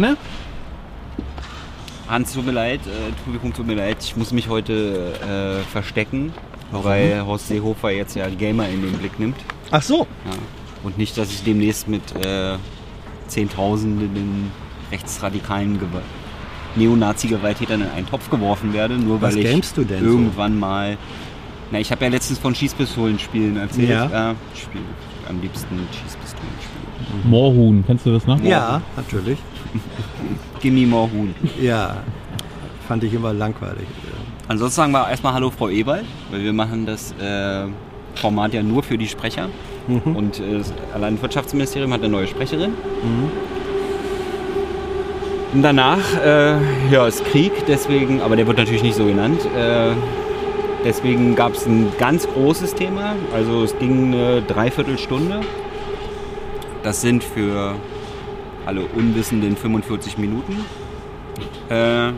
Männer? Hans, tut mir leid, äh, Publikum, tut mir leid, ich muss mich heute äh, verstecken, weil Horst Seehofer jetzt ja Gamer in den Blick nimmt. Ach so. Ja. Und nicht, dass ich demnächst mit äh, Zehntausenden rechtsradikalen Gew Neonazi-Gewalttätern in einen Topf geworfen werde, nur Was weil ich denn so? irgendwann mal. Na, ich habe ja letztens von Schießpistolen-Spielen erzählt. Ja. Äh, spiele am liebsten Schießpistolen-Spiele. Moorhuhn, kennst du das noch? Ja, natürlich. Gimme more Huhn. Ja, fand ich immer langweilig. Ansonsten sagen wir erstmal Hallo Frau Ewald, weil wir machen das äh, Format ja nur für die Sprecher. Und äh, das allein das Wirtschaftsministerium hat eine neue Sprecherin. Und danach, äh, ja, ist Krieg, deswegen, aber der wird natürlich nicht so genannt. Äh, deswegen gab es ein ganz großes Thema. Also es ging eine Dreiviertelstunde. Das sind für alle Unwissenden 45 Minuten. Äh,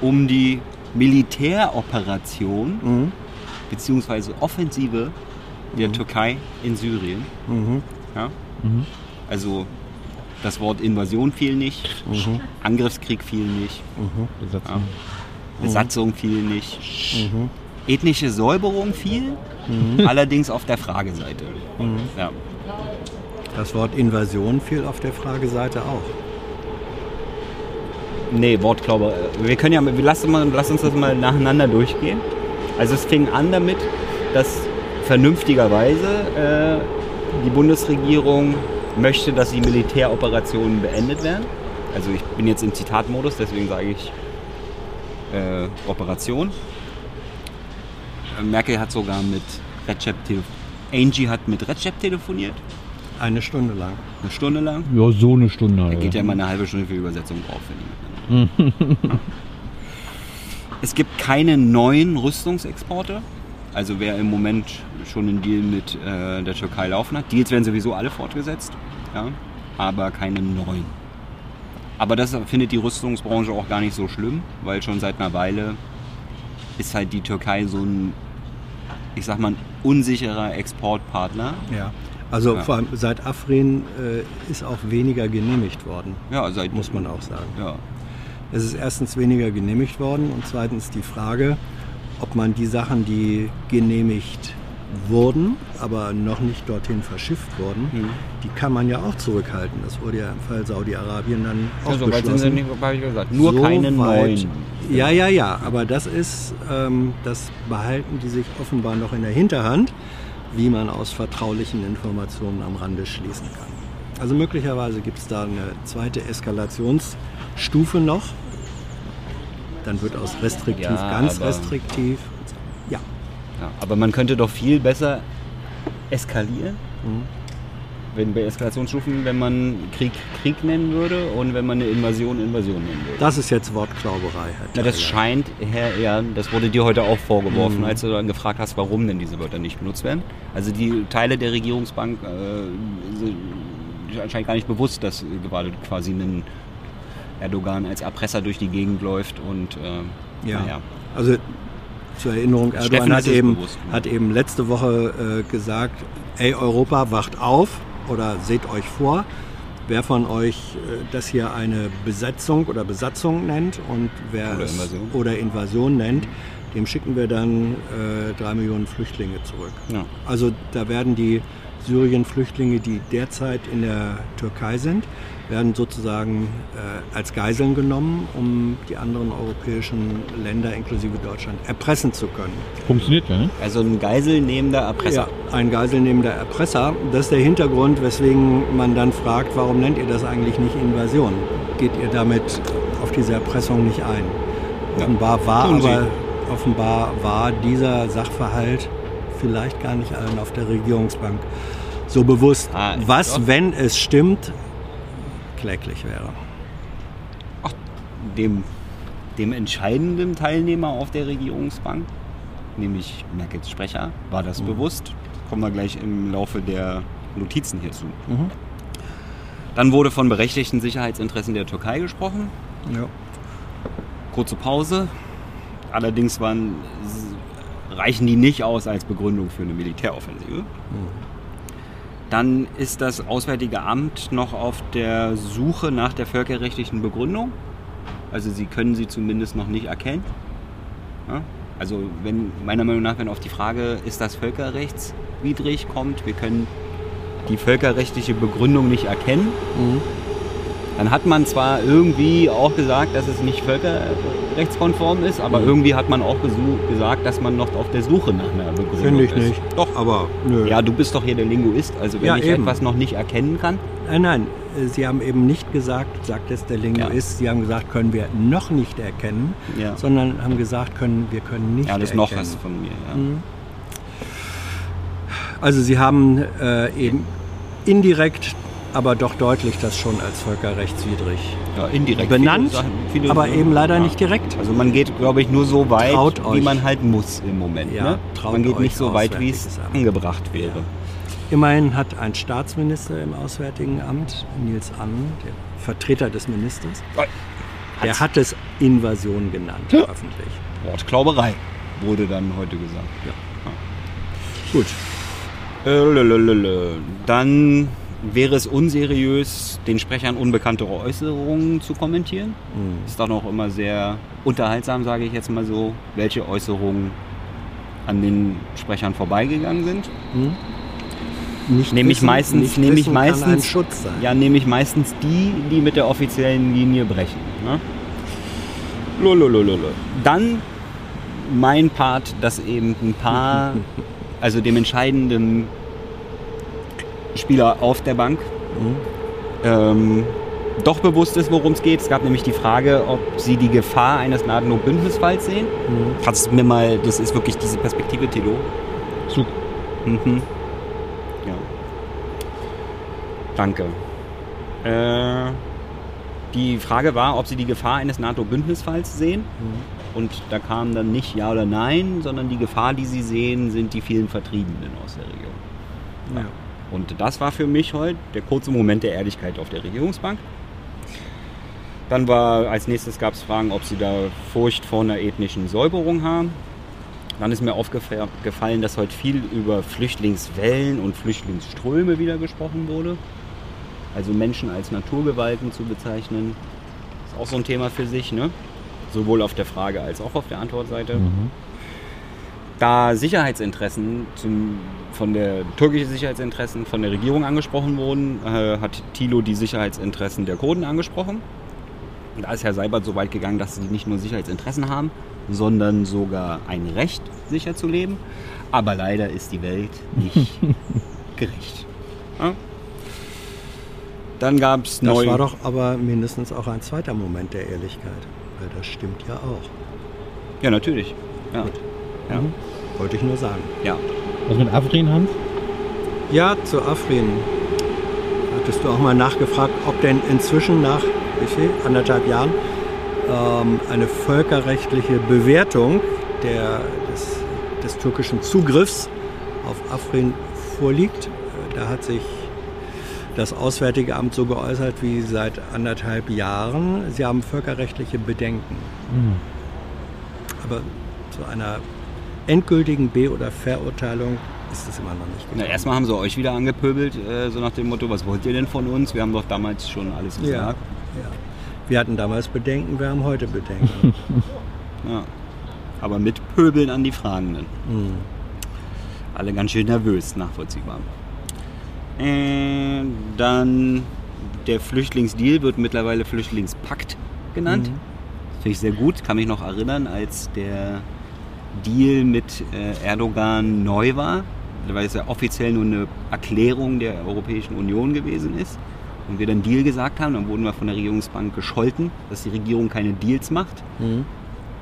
um die Militäroperation Mhm. beziehungsweise Offensive der Türkei in Syrien. Mhm. Ja? Also das Wort Invasion fiel nicht, Mhm. Angriffskrieg fiel nicht, Besatzung. Besatzung fiel nicht, Mhm. Ethnische Säuberung fiel, allerdings auf der Frageseite. Mhm. Ja. Das Wort Invasion fiel auf der Frageseite auch. Nee, Wortklaube. Wir können ja, wir lassen mal, lass uns das mal nacheinander durchgehen. Also es fing an damit, dass vernünftigerweise äh, die Bundesregierung möchte, dass die Militäroperationen beendet werden. Also ich bin jetzt im Zitatmodus, deswegen sage ich äh, Operation. Merkel hat sogar mit Recep telefoniert. Angie hat mit Recep telefoniert, Eine Stunde lang. eine Stunde lang. Ja, so eine Stunde. Da Alter. geht ja immer eine halbe Stunde für Übersetzung drauf, wenn die miteinander. Es gibt keine neuen Rüstungsexporte. Also wer im Moment schon einen Deal mit äh, der Türkei laufen hat. Deals werden sowieso alle fortgesetzt, ja, aber keine neuen. Aber das findet die Rüstungsbranche auch gar nicht so schlimm, weil schon seit einer Weile ist halt die Türkei so ein, ich sag mal, ein unsicherer Exportpartner. Ja. Also Ja. vor allem seit Afrin äh, ist auch weniger genehmigt worden, Ja, seit, muss man auch sagen. Ja. Es ist erstens weniger genehmigt worden und zweitens die Frage, ob man die Sachen, die genehmigt wurden, aber noch nicht dorthin verschifft wurden, Mhm. die kann man ja auch zurückhalten. Das wurde ja im Fall Saudi-Arabien dann auch Ja, so weit sind sie beschlossen. nicht, habe ich gesagt. Nur So keine neuen. Ja, ja, ja, aber das ist, ähm, das behalten die sich offenbar noch in der Hinterhand, wie man aus vertraulichen Informationen am Rande schließen kann. Also möglicherweise gibt es da eine zweite Eskalationsstufe noch. Dann wird aus restriktiv Ja, ganz restriktiv. Ja, Ja, aber man könnte doch viel besser eskalieren, Mhm. wenn bei Eskalationsstufen, wenn man Krieg Krieg nennen würde und wenn man eine Invasion Invasion nennen würde. das ist jetzt Wortklauberei. Herr Na, das scheint, Herr eher, das wurde dir heute auch vorgeworfen, Mhm. als du dann gefragt hast, warum denn diese Wörter nicht benutzt werden. Also die Teile der Regierungsbank äh, sind anscheinend gar nicht bewusst, dass gerade quasi ein Erdogan als Erpresser durch die Gegend läuft und äh, Ja. naja. Also zur Erinnerung, Erdogan hat eben, bewusst, ne? hat eben letzte Woche äh, gesagt, ey Europa, wacht auf oder seht euch vor. Wer von euch äh, das hier eine Besetzung oder Besatzung nennt und wer Oder es Invasion. oder Invasion nennt, dem schicken wir dann äh, drei Millionen Flüchtlinge zurück. Ja. Also da werden die Syrien-Flüchtlinge, die derzeit in der Türkei sind, werden sozusagen äh, als Geiseln genommen, um die anderen europäischen Länder inklusive Deutschland erpressen zu können. Funktioniert ja, ne? Also ein geiselnehmender Erpresser. Ja, ein geiselnehmender Erpresser. Das ist der Hintergrund, weswegen man dann fragt, warum nennt ihr das eigentlich nicht Invasion? Geht ihr damit auf diese Erpressung nicht ein? Offenbar war aber offenbar war dieser Sachverhalt vielleicht gar nicht allen auf der Regierungsbank so bewusst, Ah, was, doch. wenn es stimmt, kläglich wäre. dem, dem entscheidenden Teilnehmer auf der Regierungsbank, nämlich Merkels Sprecher, war das bewusst. Kommen wir gleich im Laufe der Notizen hierzu. Mhm. Dann wurde von berechtigten Sicherheitsinteressen der Türkei gesprochen. Ja. Kurze Pause. Allerdings waren, reichen die nicht aus als Begründung für eine Militäroffensive. Dann ist das Auswärtige Amt noch auf der Suche nach der völkerrechtlichen Begründung. Also sie können sie zumindest noch nicht erkennen. Ja? Also wenn meiner Meinung nach, wenn auf die Frage, ist das völkerrechtswidrig kommt, wir können die völkerrechtliche Begründung nicht erkennen, dann hat man zwar irgendwie auch gesagt, dass es nicht völkerrechtskonform ist, aber Mhm. irgendwie hat man auch gesagt, dass man noch auf der Suche nach einer Begründung Finde ich ist. nicht. Doch, aber nö. Ja, du bist doch hier der Linguist, also wenn Ja, ich eben. etwas noch nicht erkennen kann, Nein, nein, äh, Sie haben eben nicht gesagt, sagt es der Linguist, Sie haben gesagt, können wir noch nicht erkennen, Ja. sondern haben gesagt, können, wir können nicht ja, das erkennen. noch was von mir. Ja. Mhm. Also Sie haben äh, eben indirekt, aber doch deutlich das schon als völkerrechtswidrig Ja, indirekt. benannt, Viele Sachen- viele- aber eben leider ja. nicht direkt. Also man geht, glaube ich, nur so weit, Traut wie euch. man halt muss im Moment. Ja, ne? Man geht nicht so weit, wie es angebracht wäre. Ja. Immerhin hat ein Staatsminister im Auswärtigen Amt, Nils Annen, der Vertreter des Ministers, der hat es Invasion genannt, öffentlich. Wortklauberei wurde dann heute gesagt. Gut. Äh. Dann wäre es unseriös, den Sprechern unbekannte Äußerungen zu kommentieren. Mhm. Ist doch noch immer sehr unterhaltsam, sage ich jetzt mal so, welche Äußerungen an den Sprechern vorbeigegangen sind. Hm? Nicht Nehme ich meistens, nehme ich meistens, Schutz sein. ja, nehme ich meistens die, die mit der offiziellen Linie brechen. Ne? Lololololo. Dann mein Part, dass eben ein paar, also dem entscheidenden Spieler auf der Bank Mhm. ähm, doch bewusst ist, worum es geht. Es gab nämlich die Frage, ob sie die Gefahr eines NATO-Bündnisfalls sehen. Mhm. Kannst du mir mal, das ist wirklich diese Perspektive, Tilo. Zug. Mhm. Ja. Danke. Äh, die Frage war, ob Sie die Gefahr eines NATO-Bündnisfalls sehen. Und da kam dann nicht Ja oder Nein, sondern die Gefahr, die Sie sehen, sind die vielen Vertriebenen aus der Region. Ja. Und das war für mich heute der kurze Moment der Ehrlichkeit auf der Regierungsbank. Dann war als nächstes gab es Fragen, ob sie da Furcht vor einer ethnischen Säuberung haben. Dann ist mir aufgefallen, dass heute viel über Flüchtlingswellen und Flüchtlingsströme wieder gesprochen wurde. Also Menschen als Naturgewalten zu bezeichnen, ist auch so ein Thema für sich, ne? Sowohl auf der Frage als auch auf der Antwortseite. Mhm. Da Sicherheitsinteressen zum, von der türkischen Sicherheitsinteressen von der Regierung angesprochen wurden, äh, hat Thilo die Sicherheitsinteressen der Kurden angesprochen. Und da ist Herr Seibert so weit gegangen, dass sie nicht nur Sicherheitsinteressen haben, sondern sogar ein Recht, sicher zu leben. Aber leider ist die Welt nicht gerecht. Ja? Dann gab es Das neu. war doch aber mindestens auch ein zweiter Moment der Ehrlichkeit. Weil das stimmt ja auch. ja, natürlich. Ja. Ja. Mhm. Wollte ich nur sagen. ja. Was mit Afrin, Hans? Ja, zu Afrin. Hattest du auch mal nachgefragt, ob denn inzwischen nach wie viel? anderthalb Jahren ähm, eine völkerrechtliche Bewertung der, des, des türkischen Zugriffs auf Afrin vorliegt. Da hat sich das Auswärtige Amt so geäußert wie seit anderthalb Jahren. Sie haben völkerrechtliche Bedenken. Mhm. Aber zu einer endgültigen Be- oder Verurteilung ist es immer noch nicht Na, gekommen. erstmal haben sie euch wieder angepöbelt, äh, so nach dem Motto, was wollt ihr denn von uns? Wir haben doch damals schon alles Ja, gesagt. ja. Wir hatten damals Bedenken, wir haben heute Bedenken. Ja. Aber mit Pöbeln an die Fragenden. Hm. Alle ganz schön nervös, nachvollziehbar. Äh, dann der Flüchtlingsdeal wird mittlerweile Flüchtlingspakt genannt. Mhm. Finde ich sehr gut. Kann mich noch erinnern, als der Deal mit äh, Erdogan neu war, weil es ja offiziell nur eine Erklärung der Europäischen Union gewesen ist. Und wir dann Deal gesagt haben, dann wurden wir von der Regierungsbank gescholten, dass die Regierung keine Deals macht. Hm.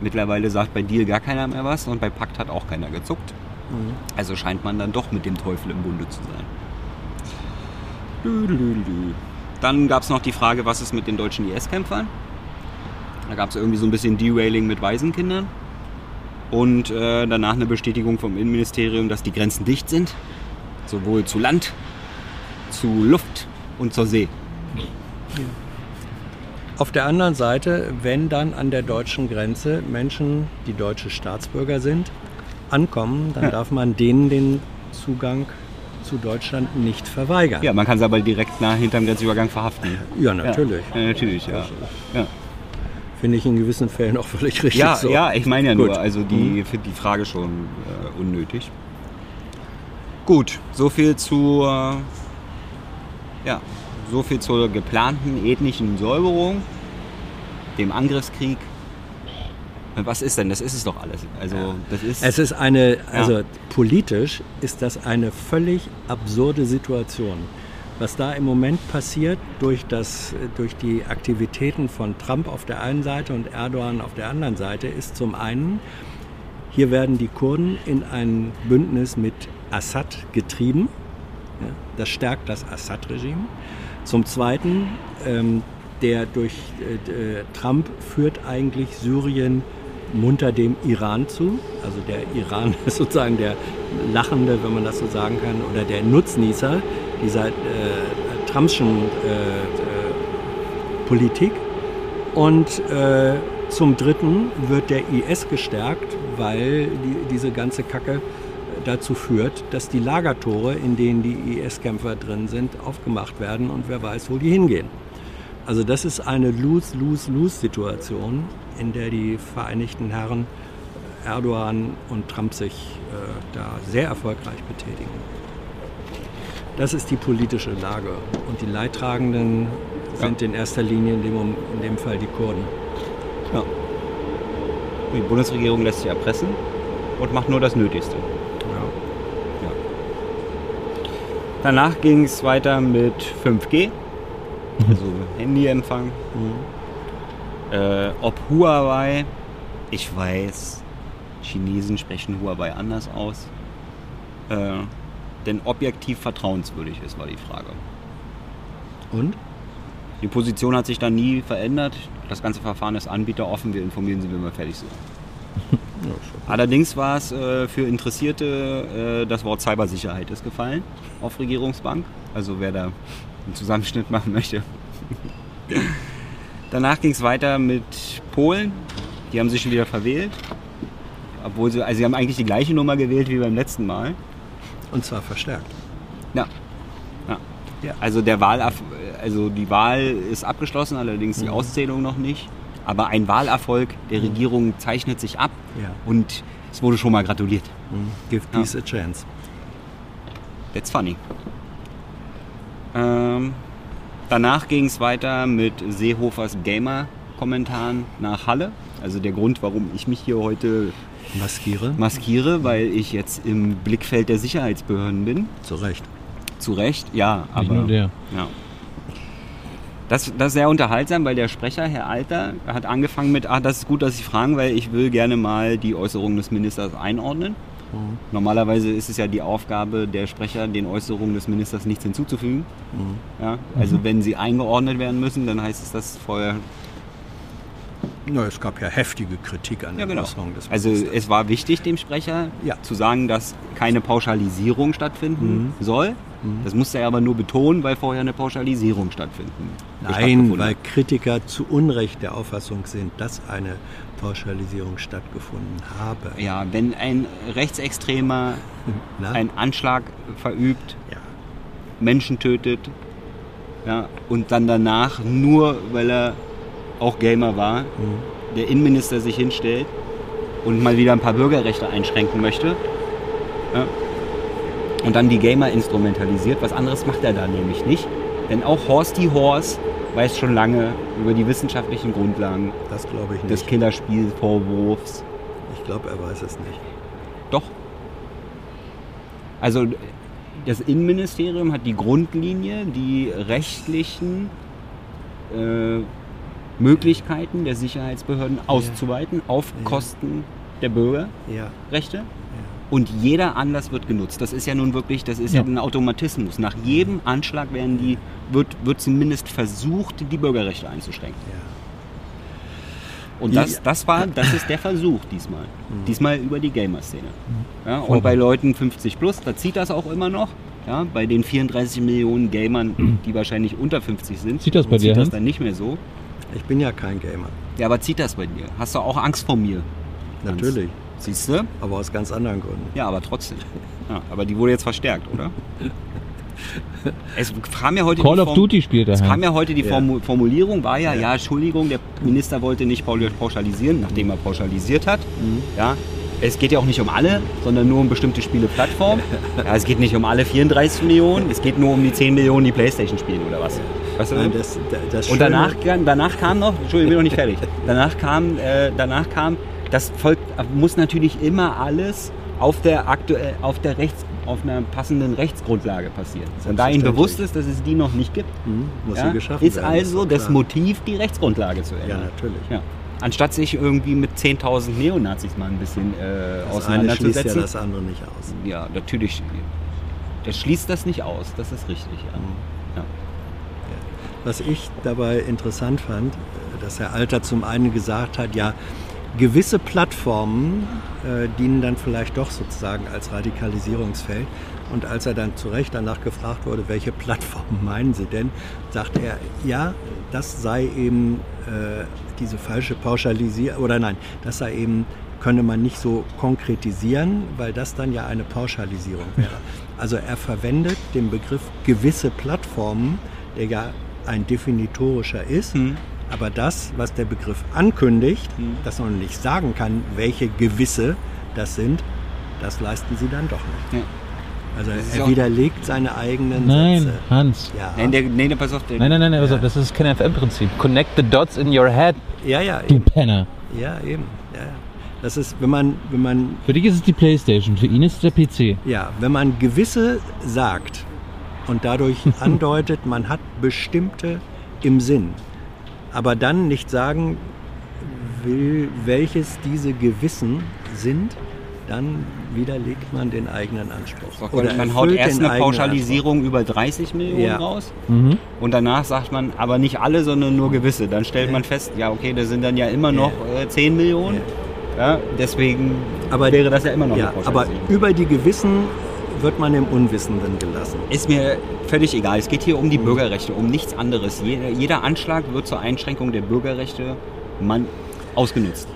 Mittlerweile sagt bei Deal gar keiner mehr was und bei Pakt hat auch keiner gezuckt. Hm. Also scheint man dann doch mit dem Teufel im Bunde zu sein. Lülülülü. Dann gab es noch die Frage, was ist mit den deutschen IS-Kämpfern? Da gab es irgendwie so ein bisschen Derailing mit Waisenkindern. Und äh, danach eine Bestätigung vom Innenministerium, dass die Grenzen dicht sind. Sowohl zu Land, zu Luft und zur See. Auf der anderen Seite, wenn dann an der deutschen Grenze Menschen, die deutsche Staatsbürger sind, ankommen, dann Ja. darf man denen den Zugang zu Deutschland nicht verweigern. Ja, man kann sie aber direkt nach hinterm Grenzübergang verhaften. Ja, natürlich. Ja, natürlich, ja. ja. Finde ich in gewissen Fällen auch völlig richtig Ja, so. ja, ich meine ja Gut. nur, also die finde die Frage schon äh, unnötig. Gut, so viel zu äh, ja, so viel zur geplanten ethnischen Säuberung, dem Angriffskrieg. Was ist denn? Das ist es doch alles. Also das ist Es ist eine, also politisch ist das eine völlig absurde Situation. Was da im Moment passiert durch, das, durch die Aktivitäten von Trump auf der einen Seite und Erdogan auf der anderen Seite, ist zum einen, hier werden die Kurden in ein Bündnis mit Assad getrieben. Das stärkt das Assad-Regime. Zum Zweiten, ähm, der durch äh, äh, Trump führt eigentlich Syrien munter dem Iran zu. Also der Iran ist sozusagen der Lachende, wenn man das so sagen kann, oder der Nutznießer dieser äh, Trumpschen äh, äh, Politik. Und äh, zum Dritten wird der IS gestärkt, weil die, diese ganze Kacke dazu führt, dass die Lagertore, in denen die IS-Kämpfer drin sind, aufgemacht werden und wer weiß, wo die hingehen. Also das ist eine Lose-Lose-Lose-Situation, in der die Vereinigten Herren Erdogan und Trump sich äh, da sehr erfolgreich betätigen. Das ist die politische Lage. Und die Leidtragenden sind in erster Linie in dem, in dem Fall die Kurden. ja. Die Bundesregierung lässt sich erpressen und macht nur das Nötigste. Ja. Danach ging es weiter mit 5G, also Handyempfang. Äh, ob Huawei, ich weiß, Chinesen sprechen Huawei anders aus. Äh, denn objektiv vertrauenswürdig ist, war die Frage. Und? Die Position hat sich dann nie verändert. Das ganze Verfahren ist anbieteroffen. Wir informieren Sie, wenn wir fertig sind. Allerdings war es äh, für Interessierte, äh, das Wort Cybersicherheit ist gefallen auf Regierungsbank. Also wer da einen Zusammenschnitt machen möchte. Danach ging es weiter mit Polen. Die haben sich schon wieder verwählt. Obwohl sie, also sie haben eigentlich die gleiche Nummer gewählt wie beim letzten Mal. Und zwar verstärkt. Ja. ja. Ja. Also der Wahl, also die Wahl ist abgeschlossen, allerdings die Auszählung noch nicht. Aber ein Wahlerfolg der Regierung zeichnet sich ab Ja. und es wurde schon mal gratuliert. Give Ja. peace a chance. That's funny. Ähm, danach ging es weiter mit Seehofers Gamer-Kommentaren nach Halle. Also der Grund, warum ich mich hier heute Maskiere. maskiere, weil ich jetzt im Blickfeld der Sicherheitsbehörden bin. Zu Recht. Zu Recht, ja. Nicht aber nur der. Ja. Das, das ist sehr unterhaltsam, weil der Sprecher, Herr Alter, hat angefangen mit, ah, das ist gut, dass Sie fragen, weil ich will gerne mal die Äußerungen des Ministers einordnen. Normalerweise ist es ja die Aufgabe der Sprecher, den Äußerungen des Ministers nichts hinzuzufügen. Ja, also wenn sie eingeordnet werden müssen, dann heißt es das vorher. Na, es gab ja heftige Kritik an Ja, den genau. Äußerungen des Also Ministers. es war wichtig, dem Sprecher Ja. zu sagen, dass keine Pauschalisierung stattfinden soll. Das musste er aber nur betonen, weil vorher eine Pauschalisierung stattfinden. Nein, weil. Kritiker zu Unrecht der Auffassung sind, dass eine Pauschalisierung stattgefunden habe. Ja, wenn ein Rechtsextremer Na? einen Anschlag verübt, ja. Menschen tötet ja, und dann danach nur, weil er auch Gamer war, der Innenminister sich hinstellt und mal wieder ein paar Bürgerrechte einschränken möchte ja, und dann die Gamer instrumentalisiert. Was anderes macht er da nämlich nicht. Denn auch Horsty Horse weiß schon lange über die wissenschaftlichen Grundlagen Das glaube ich des nicht. Killerspielvorwurfs. Ich glaube, er weiß es nicht. Doch. Also das Innenministerium hat die Grundlinie, die rechtlichen äh, Möglichkeiten der Sicherheitsbehörden auszuweiten auf. Kosten der Bürgerrechte. Und jeder Anlass wird genutzt. Das ist ja nun wirklich, das ist ja, ein Automatismus. Nach jedem Anschlag werden die, wird, wird zumindest versucht, die Bürgerrechte einzuschränken. Und das, das, war, das ist der Versuch diesmal. Diesmal über die Gamer-Szene. Ja, und bei Leuten 50 plus, da zieht das auch immer noch. Ja, bei den 34 Millionen Gamern, die wahrscheinlich unter 50 sind, Zieht das bei dir, zieht das Hans? dann nicht mehr so. Ich bin ja kein Gamer. Ja, aber zieht das bei dir? Hast du auch Angst vor mir? Natürlich. Siehst du? aber aus ganz anderen Gründen. Ja, aber trotzdem. Ja, aber die wurde jetzt verstärkt, oder? Es kam ja heute Call die of Form- Duty spielt er. Es ja. kam ja heute die Ja. Formu- Formulierung, war ja, ja, Entschuldigung, der Minister wollte nicht pauschalisieren, nachdem er pauschalisiert hat. Mhm. Ja, es geht ja auch nicht um alle, sondern nur um bestimmte Spieleplattformen. Ja, es geht nicht um alle 34 Millionen, es geht nur um die 10 Millionen, die Playstation spielen oder was. Weißt du? Nein, das, das Und danach, kam- danach kam noch, Entschuldigung, ich bin noch nicht fertig. Danach kam, äh, danach kam, das Volk muss natürlich immer alles auf der aktuell, auf der Rechts, auf einer passenden Rechtsgrundlage passieren. Und da Ihnen bewusst ist, dass es die noch nicht gibt, Mhm, muss ja, sie geschaffen ist werden, also das klar. Motiv, die Rechtsgrundlage zu Ja, ändern. natürlich. Ja. Anstatt sich irgendwie mit 10.000 Neonazis mal ein bisschen äh, Das eine schließt ja auseinanderzusetzen. das andere nicht aus. Ja, natürlich. Das schließt das nicht aus, das ist richtig. Ja. Ja. Was ich dabei interessant fand, dass Herr Alter zum einen gesagt hat, ja, gewisse Plattformen äh, dienen dann vielleicht doch sozusagen als Radikalisierungsfeld. Und als er dann zu Recht danach gefragt wurde, welche Plattformen meinen Sie denn, sagte er, ja, das sei eben äh, diese falsche Pauschalisierung, oder nein, das sei eben, könne man nicht so konkretisieren, weil das dann ja eine Pauschalisierung wäre. Also er verwendet den Begriff gewisse Plattformen, der ja ein definitorischer ist, Hm. aber das, was der Begriff ankündigt, Hm. dass man nicht sagen kann, welche gewisse das sind, das leisten sie dann doch nicht. Ja. Also er widerlegt seine eigenen Nein, Sätze. Hans. Ja, Nein, der, nee, der, pass auf, der, Nein, nein, nein, also das ist kein FM-Prinzip. Connect the dots in your head, ja, ja, du eben. Penner. Ja, eben. Ja, ja. Das ist, wenn man, wenn man, Für dich ist es die Playstation, für ihn ist es der PC. ja, wenn man gewisse sagt und dadurch andeutet, man hat bestimmte im Sinn, aber dann nicht sagen will, welches diese Gewissen sind, dann widerlegt man den eigenen Anspruch. Doch, Oder man haut erst eine Pauschalisierung über 30 Millionen Ja. raus Mhm. und danach sagt man, aber nicht alle, sondern nur gewisse. Dann stellt Ja. man fest, ja okay, das sind dann ja immer noch äh, 10 Millionen. Ja, deswegen Aber- wäre das ja immer noch Ja, eine aber über die Gewissen wird man im Unwissenden gelassen. Ist mir völlig egal. Es geht hier um die Bürgerrechte, um nichts anderes. Jeder, jeder Anschlag wird zur Einschränkung der Bürgerrechte man ausgenutzt.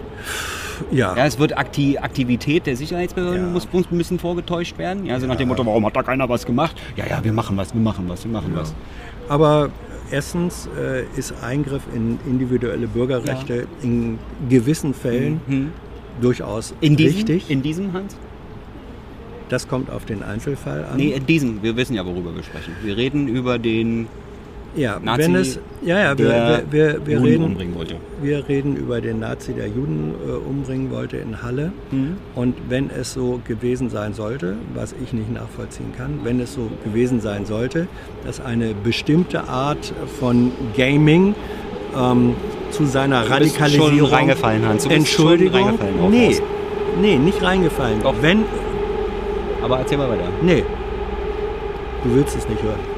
Ja, Ja, es wird Akti Aktivität der Sicherheitsbehörden Ja. muss, muss ein bisschen vorgetäuscht werden. Ja, also nach dem Motto, warum hat da keiner was gemacht? Ja, ja, wir machen was, wir machen was, wir machen was. aber erstens äh, ist Eingriff in individuelle Bürgerrechte in gewissen Fällen Mhm. durchaus In diesem, richtig. in diesem Hans? das kommt auf den Einzelfall an. Nee, in diesem. Wir wissen ja, worüber wir sprechen. Wir reden über den ja, Nazi, wenn es, ja, ja, wir, wir, wir, wir reden, umbringen wollte. wir reden über den Nazi, der Juden äh, umbringen wollte in Halle. Mhm. Und wenn es so gewesen sein sollte, was ich nicht nachvollziehen kann, wenn es so gewesen sein sollte, dass eine bestimmte Art von Gaming ähm, zu seiner Du bist Radikalisierung. schon reingefallen, Hans. Du bist Entschuldigung. schon reingefallen nee, nee, nicht reingefallen. Doch. Wenn, Aber erzähl mal weiter. nee, du willst es nicht hören.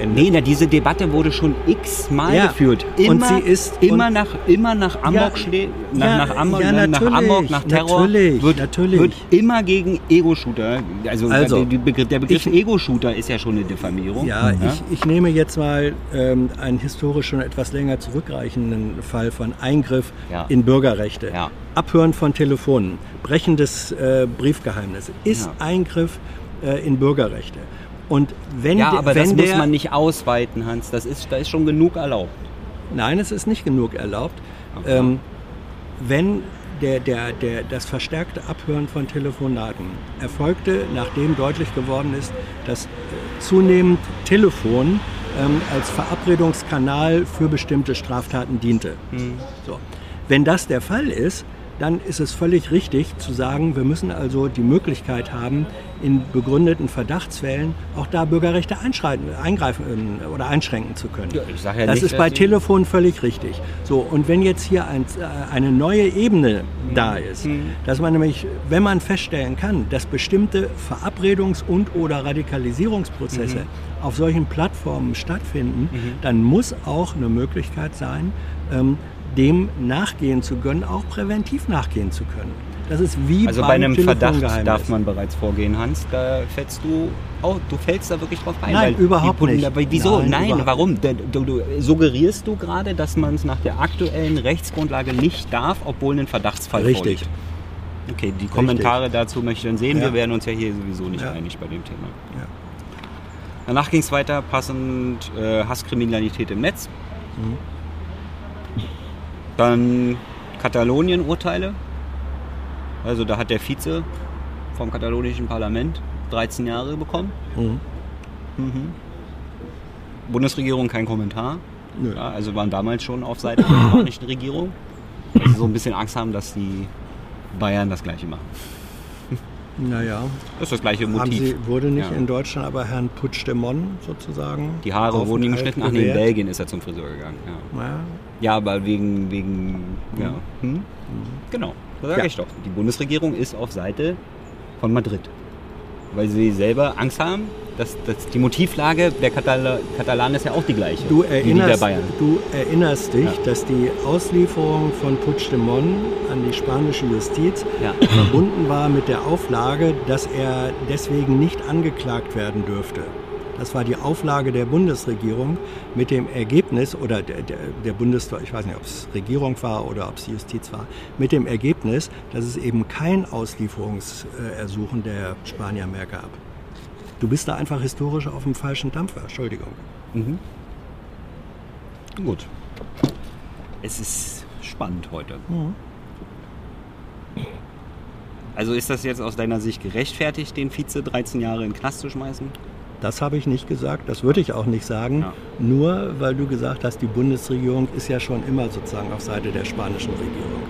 Ende. Nee, na, diese Debatte wurde schon x-mal Ja, geführt. und Immer, sie ist- immer und- nach, immer nach Amok, schlä- nach, ja, nach, Amok, ja, nach Amok, nach Terror natürlich, wird, natürlich. wird immer gegen Ego-Shooter. Also, Also, Begriff, der Begriff ich- Ego-Shooter ist ja schon eine Diffamierung. Ja, Ich, ich nehme jetzt mal ähm, einen historisch schon etwas länger zurückreichenden Fall von Eingriff Ja. in Bürgerrechte. Ja. Abhören von Telefonen, Brechen des äh, Briefgeheimnisses ist Ja. Eingriff äh, in Bürgerrechte. Und wenn, Ja, aber wenn das der, muss man nicht ausweiten, Hans. Das ist, da ist schon genug erlaubt. Nein, es ist nicht genug erlaubt. Okay. Ähm, wenn der, der, der, das verstärkte Abhören von Telefonaten erfolgte, nachdem deutlich geworden ist, dass äh, zunehmend Telefon ähm, als Verabredungskanal für bestimmte Straftaten diente. So. Wenn das der Fall ist, dann ist es völlig richtig zu sagen, wir müssen also die Möglichkeit haben, in begründeten Verdachtsfällen auch da Bürgerrechte einschreiten, eingreifen äh, oder einschränken zu können. Ja, ja das nicht, ist bei Telefon völlig richtig. So, und wenn jetzt hier ein, äh, eine neue Ebene da ist, Mhm. dass man nämlich, wenn man feststellen kann, dass bestimmte Verabredungs- und oder Radikalisierungsprozesse Mhm. auf solchen Plattformen stattfinden, dann muss auch eine Möglichkeit sein, ähm, dem nachgehen zu können, auch präventiv nachgehen zu können. Das ist wie Also bei einem Verdacht darf man bereits vorgehen, Hans. Da fällst du, oh, du fällst da wirklich drauf ein. Nein, überhaupt Poli- nicht. Aber wieso? Nein, Nein, warum? Du, du, suggerierst du gerade, dass man es nach der aktuellen Rechtsgrundlage nicht darf, obwohl ein Verdachtsfall Richtig. vorliegt? Okay, die Kommentare dazu möchte ich dann sehen. Ja. Wir werden uns ja hier sowieso nicht Ja. einig bei dem Thema. Ja. Danach ging es weiter, passend äh, Hasskriminalität im Netz. Mhm. Dann Katalonien-Urteile. Also da hat der Vize vom katalonischen Parlament 13 Jahre bekommen. Mhm. Bundesregierung kein Kommentar. Ja, also waren damals schon auf Seite der spanischen Regierung. Weil sie so ein bisschen Angst haben, dass die Bayern das gleiche machen. Naja, Das ist das gleiche Motiv. Sie, wurde nicht Ja. in Deutschland aber Herrn Puigdemont sozusagen Die Haare wurden ihm geschnitten. Ach nee, in? Belgien ist er zum Friseur gegangen. Ja, Ja, ja aber wegen, wegen, ja. Hm? Genau, das sage ich doch. Die Bundesregierung ist auf Seite von Madrid. Weil sie selber Angst haben, dass, dass die Motivlage der Katala Katalanen ist ja auch die gleiche. Du wie die der erinnerst, Bayern. du erinnerst dich, Ja. dass die Auslieferung von Puigdemont an die spanische Justiz Ja. verbunden war mit der Auflage, dass er deswegen nicht angeklagt werden dürfte. Das war die Auflage der Bundesregierung mit dem Ergebnis, oder der, der, der Bundes, ich weiß nicht, ob es Regierung war oder ob es Justiz war, mit dem Ergebnis, dass es eben kein Auslieferungsersuchen der Spanier mehr gab. Du bist da einfach historisch auf dem falschen Dampfer, Entschuldigung. Mhm. Gut. Es ist spannend heute. Mhm. Also ist das jetzt aus deiner Sicht gerechtfertigt, den Vize 13 Jahre in den Knast zu schmeißen? Das habe ich nicht gesagt, das würde ich auch nicht sagen, Ja. nur weil du gesagt hast, die Bundesregierung ist ja schon immer sozusagen auf Seite der spanischen Regierung.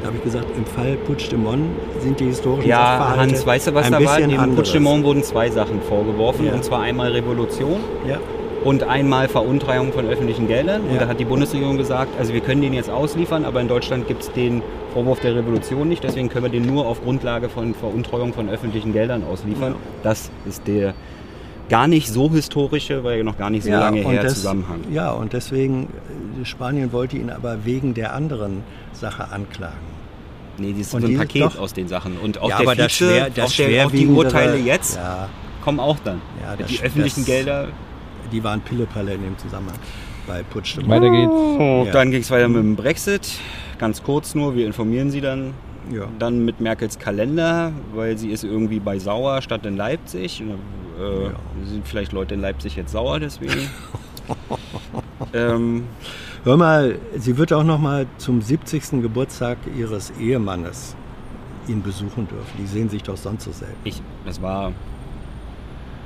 Da habe ich gesagt, im Fall Puigdemont sind die historischen Ja, Sachverhalte Hans, weißt du, was ein da war? Dem anderes. Puigdemont wurden zwei Sachen vorgeworfen. Ja. Und zwar einmal Revolution Ja, und einmal Veruntreibung von öffentlichen Geldern. Und da hat die Bundesregierung gesagt, also wir können den jetzt ausliefern, aber in Deutschland gibt es den Vorwurf der Revolution nicht. Deswegen können wir den nur auf Grundlage von Veruntreuung von öffentlichen Geldern ausliefern. Ja. Das ist der gar nicht so historische, weil ja noch gar nicht so lange und her des- Zusammenhang. Ja, und deswegen, Spanien wollte ihn aber wegen der anderen Sache anklagen. Nee, das ist Und so ein die- Paket doch. aus den Sachen. Und auch ja, der aber das, Vize, schwer, das auch, der, auch die Urteile jetzt Ja, kommen auch dann. Ja, das- die öffentlichen das- Gelder. die waren Pillepalle in dem Zusammenhang bei Puigdemont. Weiter geht's. Ja. Dann ging es weiter mit dem Brexit. Ganz kurz nur, wir informieren Sie dann. Ja. Dann mit Merkels Kalender, weil sie ist irgendwie bei Sauer statt in Leipzig. Äh, Ja. Sind vielleicht Leute in Leipzig jetzt sauer deswegen. ähm, Hör mal, sie wird auch noch mal zum 70. Geburtstag ihres Ehemannes ihn besuchen dürfen. Die sehen sich doch sonst so selten. ich, das war.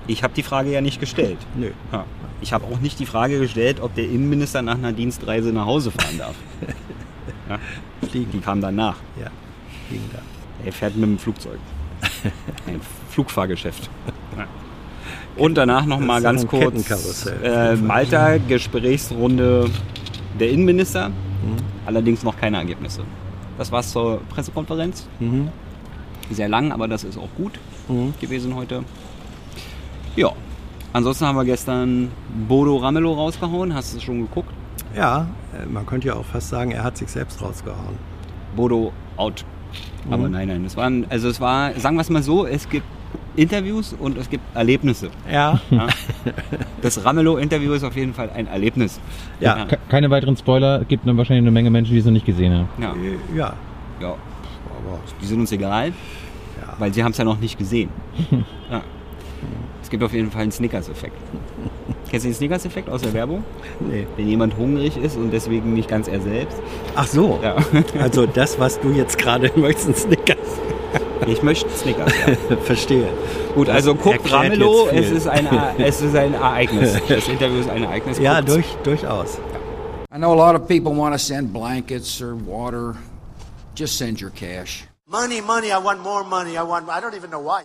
Ich habe die Frage ja nicht gestellt. Nö. Ja. Ich habe auch nicht die Frage gestellt, ob der Innenminister nach einer Dienstreise nach Hause fahren darf. ja, die kam dann nach. Ja, fliegen da. Er fährt mit dem Flugzeug. Ein Flugfahrgeschäft. Und danach noch mal ist ganz kurz äh, Malta Gesprächsrunde der Innenminister. Mhm. Allerdings noch keine Ergebnisse. Das war's zur Pressekonferenz. Mhm. Sehr lang, aber das ist auch gut Mhm. gewesen heute. Ja. Ansonsten haben wir gestern Bodo Ramelow rausgehauen. Hast du es schon geguckt? Ja, äh, man könnte ja auch fast sagen, er hat sich selbst rausgehauen. Bodo out. Aber Mhm. nein, nein, es waren, also es war, sagen wir es mal so, es gibt Interviews und es gibt Erlebnisse. Ja, Ja. Das Ramelow-Interview ist auf jeden Fall ein Erlebnis. Ja. Ke- Keine weiteren Spoiler, gibt dann wahrscheinlich eine Menge Menschen, die es noch nicht gesehen haben. Ja. ja. ja. Aber, Die sind uns egal, ja. weil sie haben es ja noch nicht gesehen. Ja. Es gibt auf jeden Fall einen Snickers-Effekt. Kennst du den Snickers-Effekt aus der Werbung? Nee. Wenn jemand hungrig ist und deswegen nicht ganz er selbst. Ach so, Ja. also das, was du jetzt gerade möchtest, ein Snickers. Ich möchte Snickers. Ja. Verstehe. Gut, also guckt Ramelow, es ist, ein, es ist ein Ereignis. Das Interview ist ein Ereignis. Ja, Guckt's. durch, durchaus. I know a lot of people want to send blankets or water. Just send your cash. Money, money, I want more money. I want, I don't even know why.